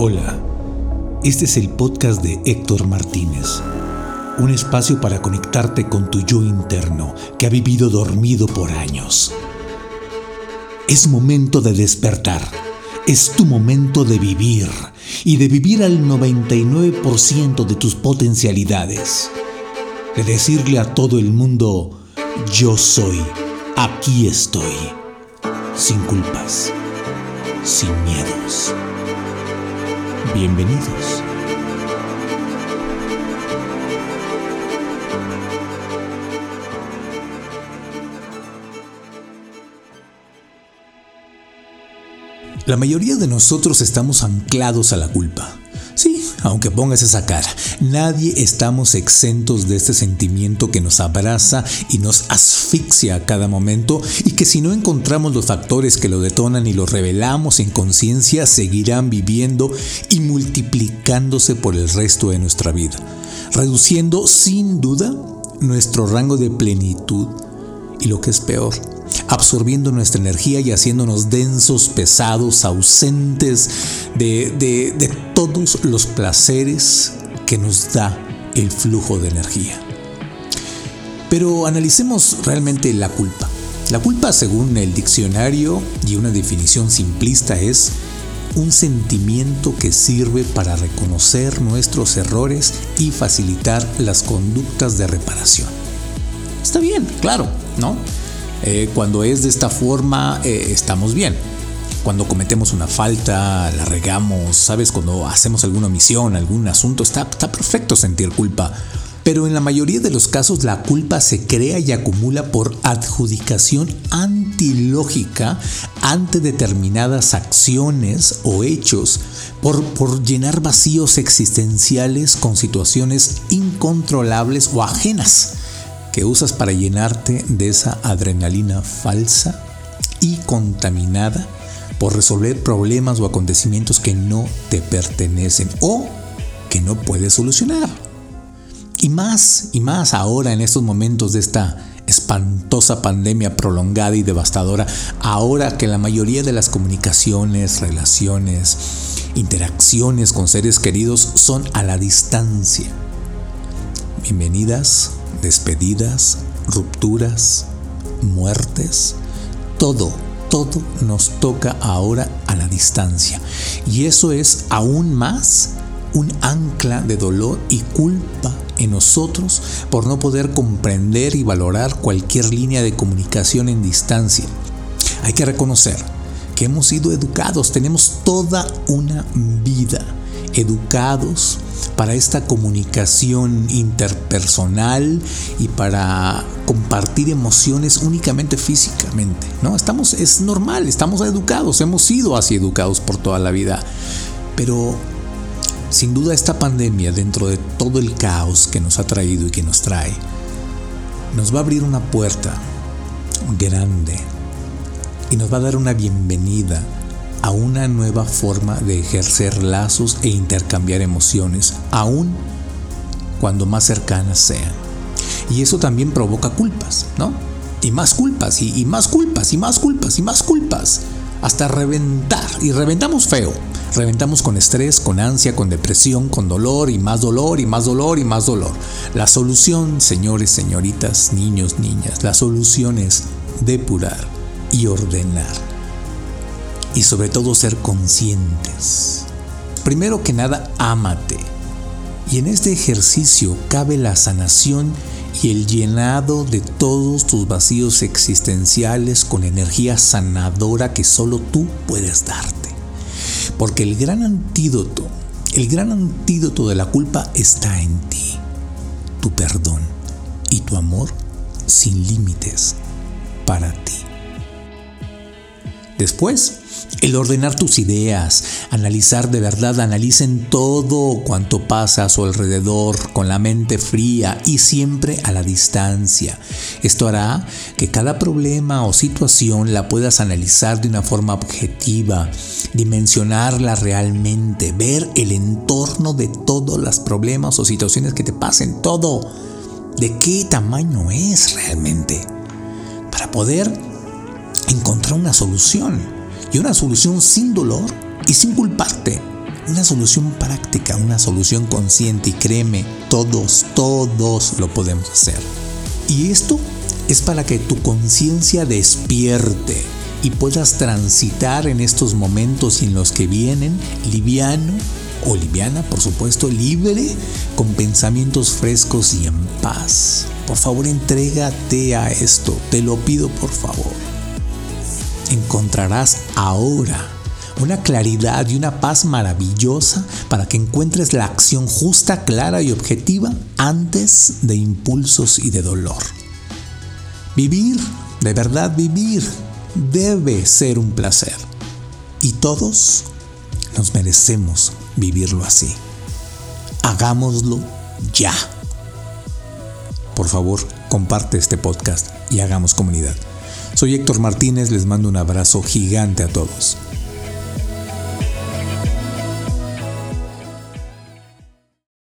Hola, este es el podcast de Héctor Martínez, un espacio para conectarte con tu yo interno que ha vivido dormido por años. Es momento de despertar, es tu momento de vivir y de vivir al 99% de tus potencialidades, de decirle a todo el mundo, yo soy, aquí estoy, sin culpas, sin miedos. Bienvenidos. La mayoría de nosotros estamos anclados a la culpa. Sí, aunque pongas esa cara, nadie estamos exentos de este sentimiento que nos abraza y nos asfixia a cada momento y que si no encontramos los factores que lo detonan y los revelamos en conciencia, seguirán viviendo y multiplicándose por el resto de nuestra vida, reduciendo sin duda nuestro rango de plenitud y lo que es peor, absorbiendo nuestra energía y haciéndonos densos, pesados, ausentes de, todos los placeres que nos da el flujo de energía. Pero analicemos realmente la culpa. La culpa, según el diccionario y una definición simplista, es un sentimiento que sirve para reconocer nuestros errores y facilitar las conductas de reparación. Está bien, claro, ¿no? Eh, cuando es de esta forma, eh, estamos bien. Cuando cometemos una falta, la regamos, ¿sabes? Cuando hacemos alguna omisión, algún asunto, está, perfecto sentir culpa. Pero en la mayoría de los casos la culpa se crea y acumula por adjudicación antilógica ante determinadas acciones o hechos, por, por llenar vacíos existenciales con situaciones incontrolables o ajenas que usas para llenarte de esa adrenalina falsa y contaminada por resolver problemas o acontecimientos que no te pertenecen o que no puedes solucionar. Y más, y más ahora en estos momentos de esta espantosa pandemia prolongada y devastadora, ahora que la mayoría de las comunicaciones, relaciones, interacciones con seres queridos son a la distancia. Bienvenidas despedidas, rupturas, muertes, todo, todo nos toca ahora a la distancia. Y eso es aún más un ancla de dolor y culpa en nosotros por no poder comprender y valorar cualquier línea de comunicación en distancia. Hay que reconocer que hemos sido educados, tenemos toda una vida educados para esta comunicación interpersonal y para compartir emociones únicamente físicamente, ¿no? Estamos es normal, estamos educados, hemos sido así educados por toda la vida. Pero sin duda esta pandemia dentro de todo el caos que nos ha traído y que nos trae nos va a abrir una puerta grande y nos va a dar una bienvenida a una nueva forma de ejercer lazos e intercambiar emociones, aun cuando más cercanas sean. Y eso también provoca culpas, ¿no? Y más culpas, y, más culpas, y más culpas, y más culpas, hasta reventar. Y reventamos feo. Reventamos con estrés, con ansia, con depresión, con dolor, y más dolor, y más dolor, y más dolor. La solución, señores, señoritas, niños, niñas, la solución es depurar y ordenar y sobre todo ser conscientes. Primero que nada, ámate. Y en este ejercicio cabe la sanación y el llenado de todos tus vacíos existenciales con energía sanadora que solo tú puedes darte. Porque el gran antídoto, el gran antídoto de la culpa está en ti. Tu perdón y tu amor sin límites para ti. Después, el ordenar tus ideas, analizar de verdad, analicen todo cuanto pasa a su alrededor con la mente fría y siempre a la distancia. Esto hará que cada problema o situación la puedas analizar de una forma objetiva, dimensionarla realmente, ver el entorno de todos los problemas o situaciones que te pasen, todo, de qué tamaño es realmente, para poder encontrar una solución y una solución sin dolor y sin culparte. una solución práctica, una solución consciente y créeme, todos, todos lo podemos hacer. Y esto es para que tu conciencia despierte y puedas transitar en estos momentos en los que vienen liviano o liviana, por supuesto, libre, con pensamientos frescos y en paz. Por favor, entrégate a esto, te lo pido por favor. Encontrarás ahora una claridad y una paz maravillosa para que encuentres la acción justa, clara y objetiva antes de impulsos y de dolor. Vivir, de verdad vivir, debe ser un placer. Y todos nos merecemos vivirlo así. Hagámoslo ya. Por favor, comparte este podcast y hagamos comunidad. Soy Héctor Martínez, les mando un abrazo gigante a todos.